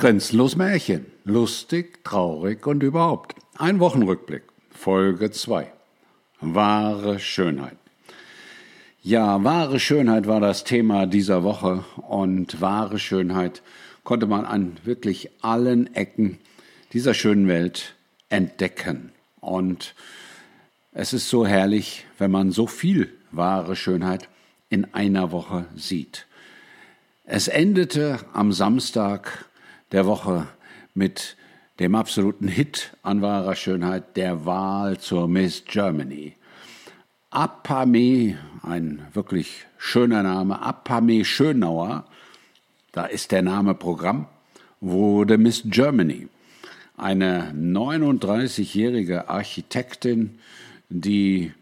Grenzenlos Märchen. Lustig, traurig und überhaupt. Ein Wochenrückblick. Folge 2. Wahre Schönheit. Ja, wahre Schönheit war das Thema dieser Woche und wahre Schönheit konnte man an wirklich allen Ecken dieser schönen Welt entdecken. Und es ist so herrlich, wenn man so viel wahre Schönheit in einer Woche sieht. Es endete am Samstag der Woche mit dem absoluten Hit an wahrer Schönheit, der Wahl zur Miss Germany. Apame, ein wirklich schöner Name, Apame Schönauer, da ist der Name Programm, wurde Miss Germany. Eine 39-jährige Architektin, die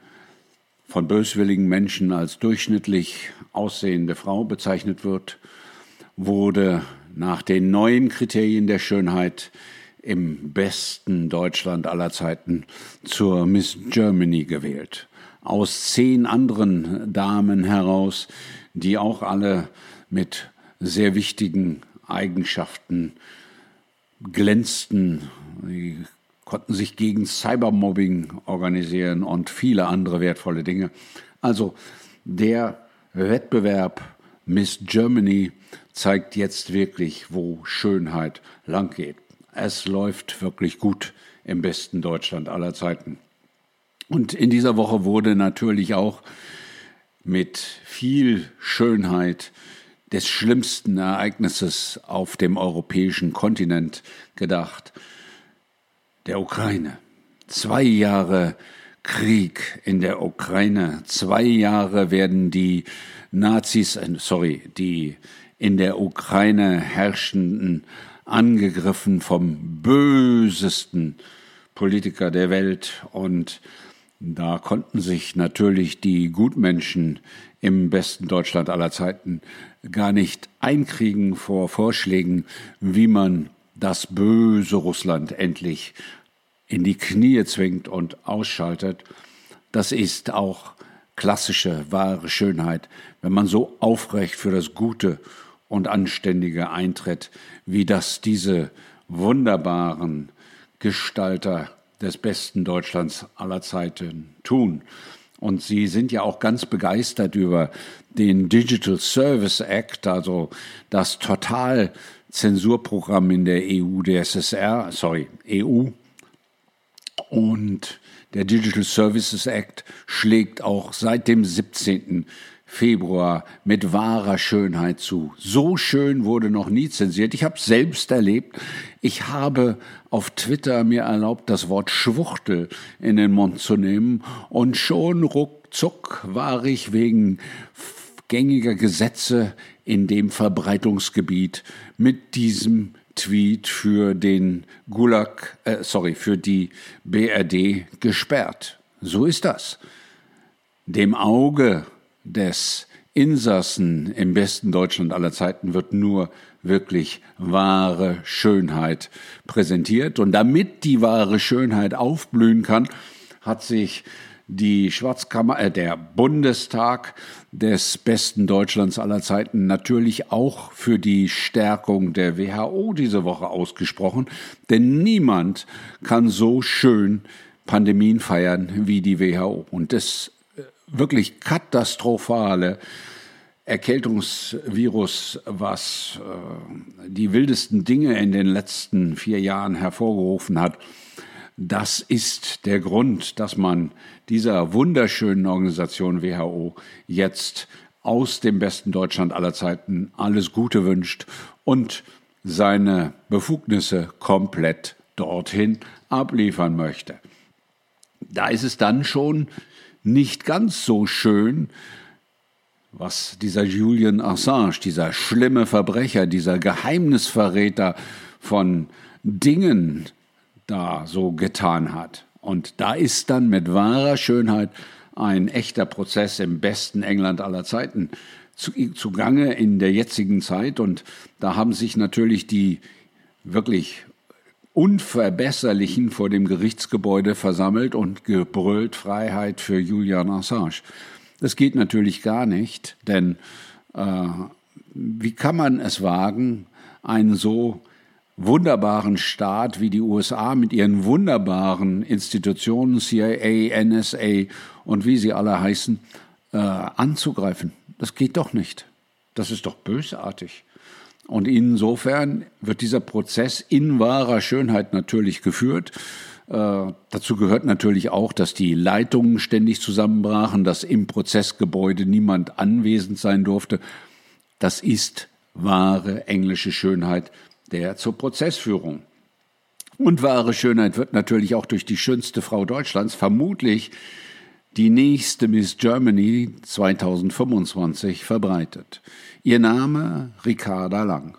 von böswilligen Menschen als durchschnittlich aussehende Frau bezeichnet wird, wurde nach den neuen Kriterien der Schönheit im besten Deutschland aller Zeiten zur Miss Germany gewählt. Aus zehn anderen Damen heraus, die auch alle mit sehr wichtigen Eigenschaften glänzten. Sie konnten sich gegen Cybermobbing organisieren und viele andere wertvolle Dinge. Also der Wettbewerb Miss Germany zeigt jetzt wirklich, wo Schönheit lang geht. Es läuft wirklich gut im besten Deutschland aller Zeiten. Und in dieser Woche wurde natürlich auch mit viel Schönheit des schlimmsten Ereignisses auf dem europäischen Kontinent gedacht, der Ukraine. Zwei Jahre Krieg in der Ukraine, zwei Jahre werden die Nazis, äh, sorry, die in der Ukraine herrschenden angegriffen vom bösesten Politiker der Welt. Und da konnten sich natürlich die Gutmenschen im besten Deutschland aller Zeiten gar nicht einkriegen vor Vorschlägen, wie man das böse Russland endlich in die Knie zwingt und ausschaltet. Das ist auch klassische, wahre Schönheit, wenn man so aufrecht für das Gute und Anständige eintritt, wie das diese wunderbaren Gestalter des besten Deutschlands aller Zeiten tun. Und Sie sind ja auch ganz begeistert über den Digital Service Act, also das Totalzensurprogramm in der EU, der SSR, sorry, EU. Und der Digital Services Act schlägt auch seit dem 17. Februar mit wahrer Schönheit zu. So schön wurde noch nie zensiert. Ich habe selbst erlebt. Ich habe auf Twitter mir erlaubt, das Wort Schwuchtel in den Mund zu nehmen und schon ruckzuck war ich wegen gängiger Gesetze in dem Verbreitungsgebiet mit diesem Tweet für den Gulag, äh, sorry, für die BRD gesperrt. So ist das. Dem Auge des Insassen im besten Deutschland aller Zeiten wird nur wirklich wahre Schönheit präsentiert. Und damit die wahre Schönheit aufblühen kann, hat sich die Schwarzkammer, äh, der Bundestag des besten Deutschlands aller Zeiten natürlich auch für die Stärkung der WHO diese Woche ausgesprochen. Denn niemand kann so schön Pandemien feiern wie die WHO. Und das wirklich katastrophale Erkältungsvirus, was äh, die wildesten Dinge in den letzten vier Jahren hervorgerufen hat, das ist der Grund, dass man dieser wunderschönen Organisation WHO jetzt aus dem besten Deutschland aller Zeiten alles Gute wünscht und seine Befugnisse komplett dorthin abliefern möchte. Da ist es dann schon nicht ganz so schön, was dieser Julian Assange, dieser schlimme Verbrecher, dieser Geheimnisverräter von Dingen da so getan hat. Und da ist dann mit wahrer Schönheit ein echter Prozess im besten England aller Zeiten zugange in der jetzigen Zeit. Und da haben sich natürlich die wirklich Unverbesserlichen vor dem Gerichtsgebäude versammelt und gebrüllt Freiheit für Julian Assange. Das geht natürlich gar nicht, denn äh, wie kann man es wagen, ein so wunderbaren Staat wie die USA mit ihren wunderbaren Institutionen, CIA, NSA und wie sie alle heißen, äh, anzugreifen. Das geht doch nicht. Das ist doch bösartig. Und insofern wird dieser Prozess in wahrer Schönheit natürlich geführt. Äh, dazu gehört natürlich auch, dass die Leitungen ständig zusammenbrachen, dass im Prozessgebäude niemand anwesend sein durfte. Das ist wahre englische Schönheit der zur Prozessführung. Und wahre Schönheit wird natürlich auch durch die schönste Frau Deutschlands, vermutlich die nächste Miss Germany 2025 verbreitet. Ihr Name Ricarda Lang.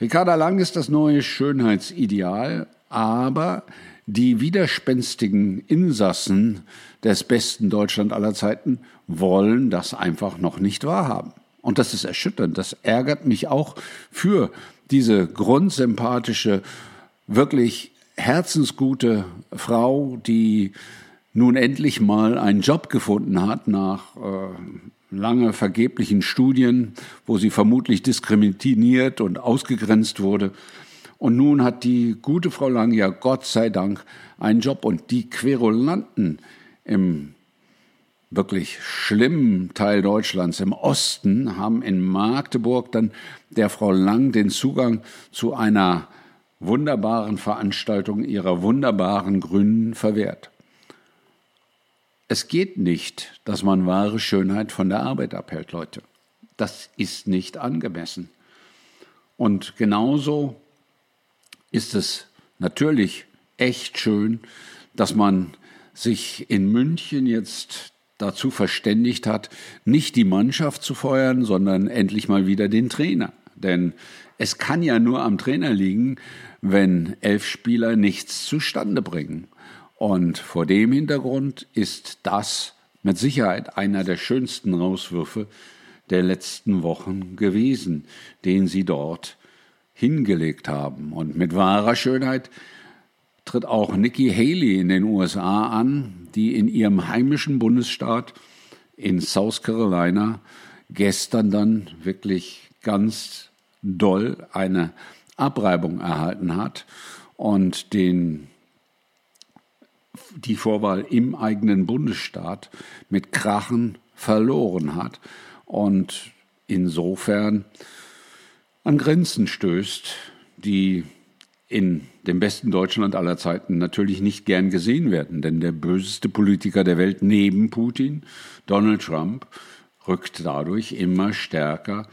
Ricarda Lang ist das neue Schönheitsideal, aber die widerspenstigen Insassen des besten Deutschland aller Zeiten wollen das einfach noch nicht wahrhaben. Und das ist erschütternd. Das ärgert mich auch für diese grundsympathische, wirklich herzensgute Frau, die nun endlich mal einen Job gefunden hat nach äh, lange vergeblichen Studien, wo sie vermutlich diskriminiert und ausgegrenzt wurde. Und nun hat die gute Frau Lang ja Gott sei Dank einen Job und die Querulanten im wirklich schlimmen Teil Deutschlands im Osten haben in Magdeburg dann der Frau Lang den Zugang zu einer wunderbaren Veranstaltung ihrer wunderbaren Grünen verwehrt. Es geht nicht, dass man wahre Schönheit von der Arbeit abhält, Leute. Das ist nicht angemessen. Und genauso ist es natürlich echt schön, dass man sich in München jetzt dazu verständigt hat, nicht die Mannschaft zu feuern, sondern endlich mal wieder den Trainer. Denn es kann ja nur am Trainer liegen, wenn elf Spieler nichts zustande bringen. Und vor dem Hintergrund ist das mit Sicherheit einer der schönsten Rauswürfe der letzten Wochen gewesen, den sie dort hingelegt haben. Und mit wahrer Schönheit tritt auch Nikki Haley in den USA an, die in ihrem heimischen Bundesstaat in South Carolina gestern dann wirklich ganz doll eine Abreibung erhalten hat und den, die Vorwahl im eigenen Bundesstaat mit Krachen verloren hat und insofern an Grenzen stößt, die in dem besten Deutschland aller Zeiten natürlich nicht gern gesehen werden. Denn der böseste Politiker der Welt neben Putin, Donald Trump, rückt dadurch immer stärker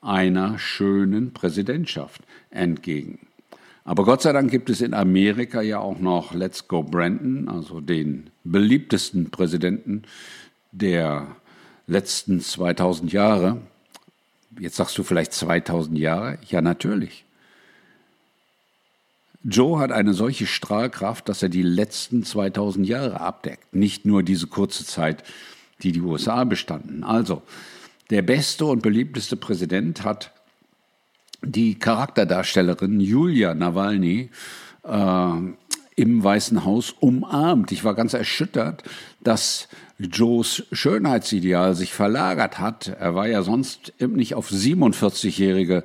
einer schönen Präsidentschaft entgegen. Aber Gott sei Dank gibt es in Amerika ja auch noch Let's Go Brandon, also den beliebtesten Präsidenten der letzten 2000 Jahre, Jetzt sagst du vielleicht 2000 Jahre. Ja, natürlich. Joe hat eine solche Strahlkraft, dass er die letzten 2000 Jahre abdeckt, nicht nur diese kurze Zeit, die die USA bestanden. Also, der beste und beliebteste Präsident hat die Charakterdarstellerin Julia Nawalny äh, im Weißen Haus umarmt. Ich war ganz erschüttert, dass Joes Schönheitsideal sich verlagert hat. Er war ja sonst nicht auf 47-Jährige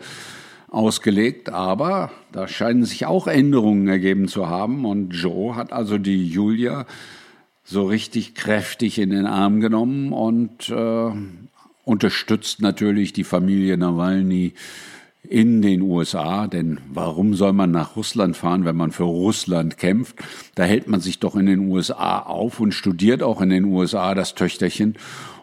ausgelegt, aber da scheinen sich auch Änderungen ergeben zu haben und Joe hat also die Julia so richtig kräftig in den Arm genommen und äh, unterstützt natürlich die Familie Nawalny in den USA, denn warum soll man nach Russland fahren, wenn man für Russland kämpft? Da hält man sich doch in den USA auf und studiert auch in den USA das Töchterchen.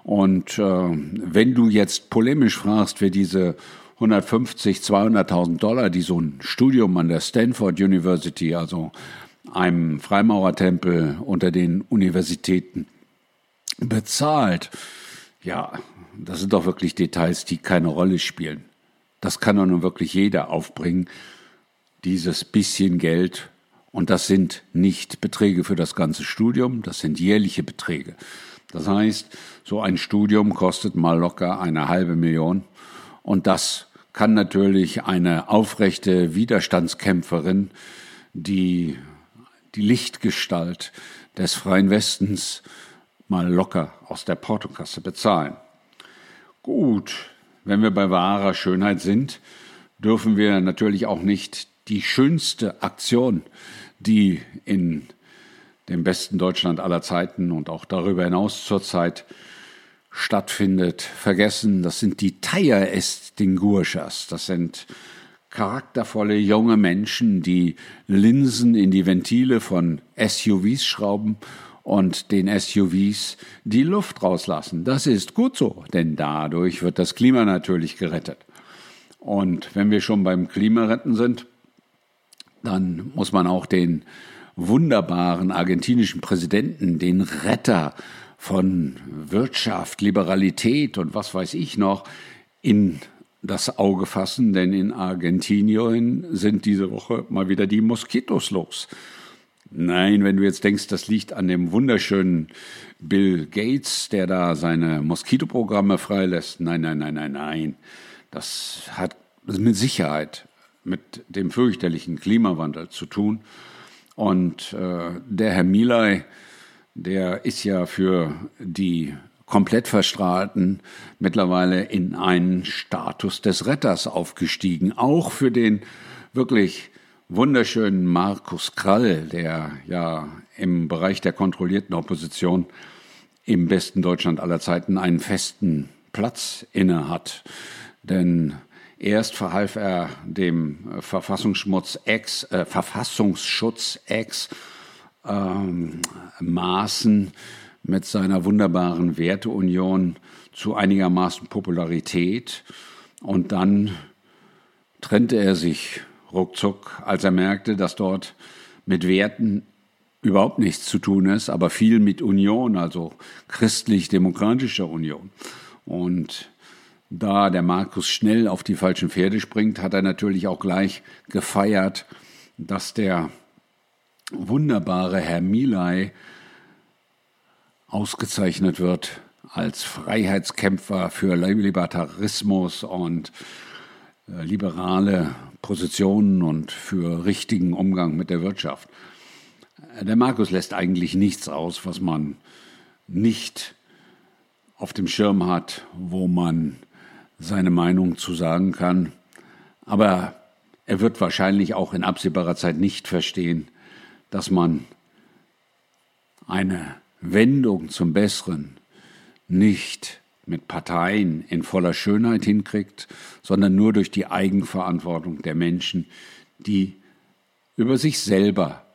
Und äh, wenn du jetzt polemisch fragst, wer diese 150, 200.000 Dollar, die so ein Studium an der Stanford University, also einem Freimaurertempel unter den Universitäten, bezahlt, ja, das sind doch wirklich Details, die keine Rolle spielen. Das kann doch nun wirklich jeder aufbringen, dieses bisschen Geld. Und das sind nicht Beträge für das ganze Studium, das sind jährliche Beträge. Das heißt, so ein Studium kostet mal locker eine halbe Million. Und das kann natürlich eine aufrechte Widerstandskämpferin, die die Lichtgestalt des freien Westens mal locker aus der Portokasse bezahlen. Gut, wenn wir bei wahrer Schönheit sind, dürfen wir natürlich auch nicht die schönste Aktion, die in dem besten Deutschland aller Zeiten und auch darüber hinaus zurzeit stattfindet, vergessen. Das sind die Tire Estinguishers. Das sind charaktervolle junge Menschen, die Linsen in die Ventile von SUVs schrauben und den SUVs die Luft rauslassen. Das ist gut so, denn dadurch wird das Klima natürlich gerettet. Und wenn wir schon beim Klimaretten sind, dann muss man auch den wunderbaren argentinischen Präsidenten, den Retter von Wirtschaft, Liberalität und was weiß ich noch, in das Auge fassen, denn in Argentinien sind diese Woche mal wieder die Moskitos los. Nein, wenn du jetzt denkst, das liegt an dem wunderschönen Bill Gates, der da seine Moskitoprogramme freilässt. Nein, nein, nein, nein, nein. Das hat mit Sicherheit mit dem fürchterlichen Klimawandel zu tun. Und äh, der Herr Milay, der ist ja für die komplett verstrahlten mittlerweile in einen Status des Retters aufgestiegen. Auch für den wirklich wunderschönen Markus Krall, der ja im Bereich der kontrollierten Opposition im besten Deutschland aller Zeiten einen festen Platz inne hat. Denn erst verhalf er dem Verfassungsschutz ex, äh, Verfassungsschutz ex ähm, Maßen mit seiner wunderbaren Werteunion zu einigermaßen Popularität und dann trennte er sich ruckzuck, als er merkte, dass dort mit Werten überhaupt nichts zu tun ist, aber viel mit Union, also christlich-demokratischer Union. Und da der Markus schnell auf die falschen Pferde springt, hat er natürlich auch gleich gefeiert, dass der wunderbare Herr Milay ausgezeichnet wird als Freiheitskämpfer für Libertarismus und äh, liberale Positionen und für richtigen Umgang mit der Wirtschaft. Der Markus lässt eigentlich nichts aus, was man nicht auf dem Schirm hat, wo man seine Meinung zu sagen kann. Aber er wird wahrscheinlich auch in absehbarer Zeit nicht verstehen, dass man eine Wendung zum Besseren nicht mit Parteien in voller Schönheit hinkriegt, sondern nur durch die Eigenverantwortung der Menschen, die über sich selber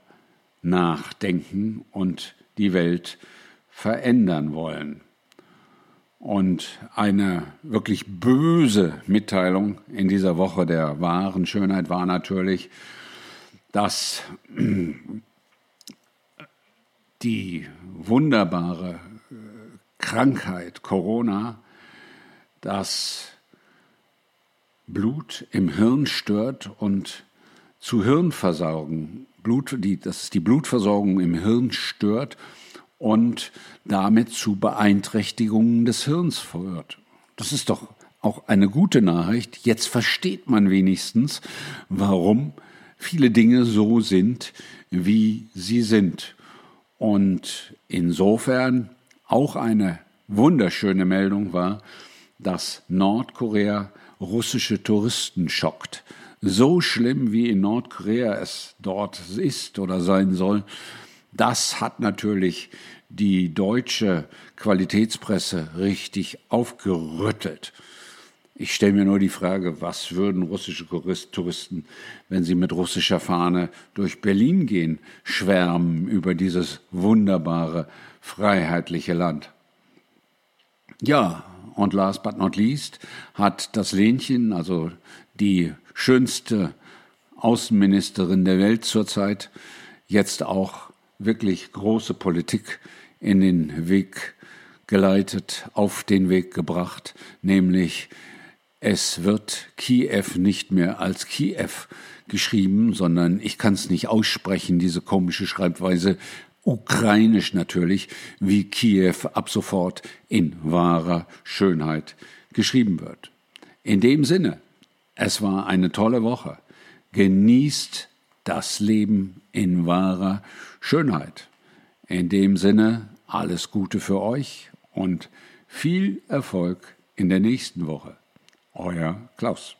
nachdenken und die Welt verändern wollen. Und eine wirklich böse Mitteilung in dieser Woche der wahren Schönheit war natürlich, dass die wunderbare äh, Krankheit Corona das Blut im Hirn stört und zu Hirnversorgung, Blut, die, dass es die Blutversorgung im Hirn stört und damit zu Beeinträchtigungen des Hirns führt. Das ist doch auch eine gute Nachricht. Jetzt versteht man wenigstens, warum viele Dinge so sind, wie sie sind. Und insofern auch eine wunderschöne Meldung war, dass Nordkorea russische Touristen schockt. So schlimm wie in Nordkorea es dort ist oder sein soll, das hat natürlich die deutsche Qualitätspresse richtig aufgerüttelt. Ich stelle mir nur die Frage, was würden russische Touristen, wenn sie mit russischer Fahne durch Berlin gehen, schwärmen über dieses wunderbare, freiheitliche Land. Ja, und last but not least hat das Lenchen, also die schönste Außenministerin der Welt zurzeit, jetzt auch wirklich große Politik in den Weg geleitet, auf den Weg gebracht, nämlich es wird Kiew nicht mehr als Kiew geschrieben, sondern ich kann es nicht aussprechen, diese komische Schreibweise, ukrainisch natürlich, wie Kiew ab sofort in wahrer Schönheit geschrieben wird. In dem Sinne, es war eine tolle Woche. Genießt das Leben in wahrer Schönheit. In dem Sinne, alles Gute für euch und viel Erfolg in der nächsten Woche. Euer Klaus.